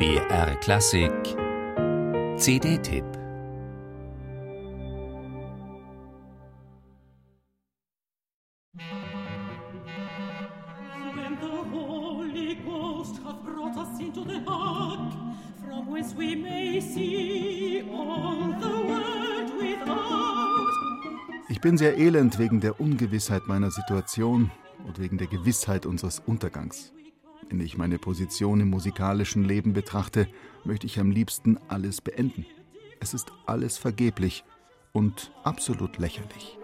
BR Klassik. CD-Tipp Ich bin sehr elend wegen der Ungewissheit meiner Situation und wegen der Gewissheit unseres Untergangs. Wenn ich meine Position im musikalischen Leben betrachte, möchte ich am liebsten alles beenden. Es ist alles vergeblich und absolut lächerlich.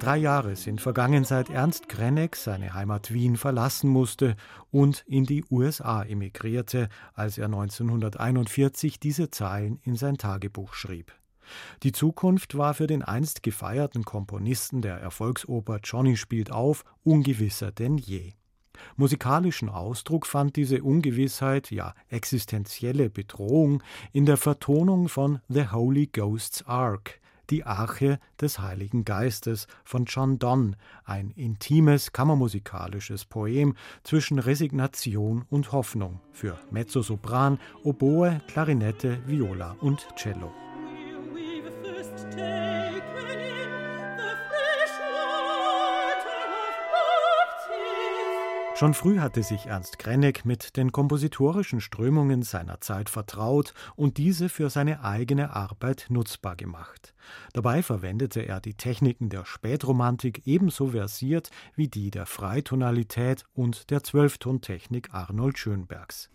Drei Jahre sind vergangen, seit Ernst Krenneck seine Heimat Wien verlassen musste und in die USA emigrierte, als er 1941 diese Zeilen in sein Tagebuch schrieb. Die Zukunft war für den einst gefeierten Komponisten der Erfolgsoper Johnny spielt auf ungewisser denn je. Musikalischen Ausdruck fand diese Ungewissheit, ja existenzielle Bedrohung, in der Vertonung von The Holy Ghost's Ark, die Arche des Heiligen Geistes von John Donne, ein intimes kammermusikalisches Poem zwischen Resignation und Hoffnung für Mezzosopran, Oboe, Klarinette, Viola und Cello. Schon früh hatte sich Ernst Krenneck mit den kompositorischen Strömungen seiner Zeit vertraut und diese für seine eigene Arbeit nutzbar gemacht. Dabei verwendete er die Techniken der Spätromantik ebenso versiert wie die der Freitonalität und der Zwölftontechnik Arnold Schönbergs.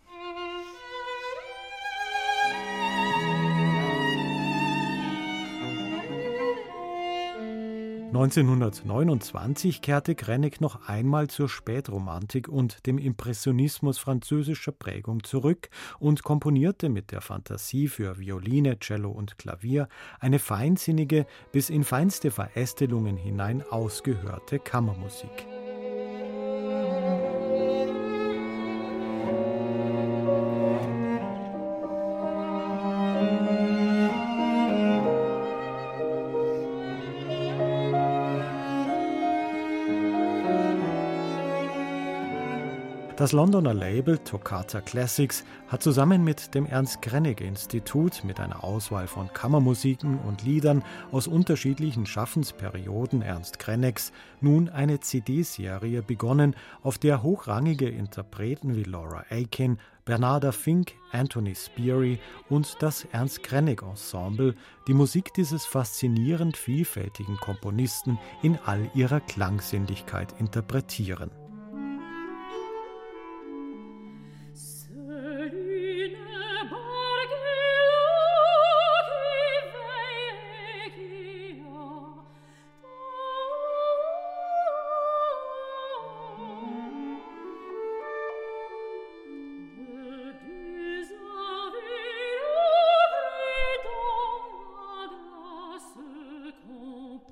1929 kehrte Krennig noch einmal zur Spätromantik und dem Impressionismus französischer Prägung zurück und komponierte mit der Fantasie für Violine, Cello und Klavier eine feinsinnige, bis in feinste Verästelungen hinein ausgehörte Kammermusik. Das Londoner Label Toccata Classics hat zusammen mit dem Ernst Krennig Institut mit einer Auswahl von Kammermusiken und Liedern aus unterschiedlichen Schaffensperioden Ernst Krennegs nun eine CD-Serie begonnen, auf der hochrangige Interpreten wie Laura Aiken, Bernarda Fink, Anthony Speary und das Ernst Krennig Ensemble die Musik dieses faszinierend vielfältigen Komponisten in all ihrer Klangsinnlichkeit interpretieren.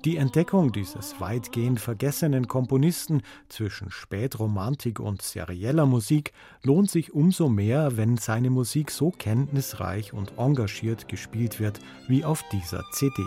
Die Entdeckung dieses weitgehend vergessenen Komponisten zwischen Spätromantik und serieller Musik lohnt sich umso mehr, wenn seine Musik so kenntnisreich und engagiert gespielt wird wie auf dieser CD.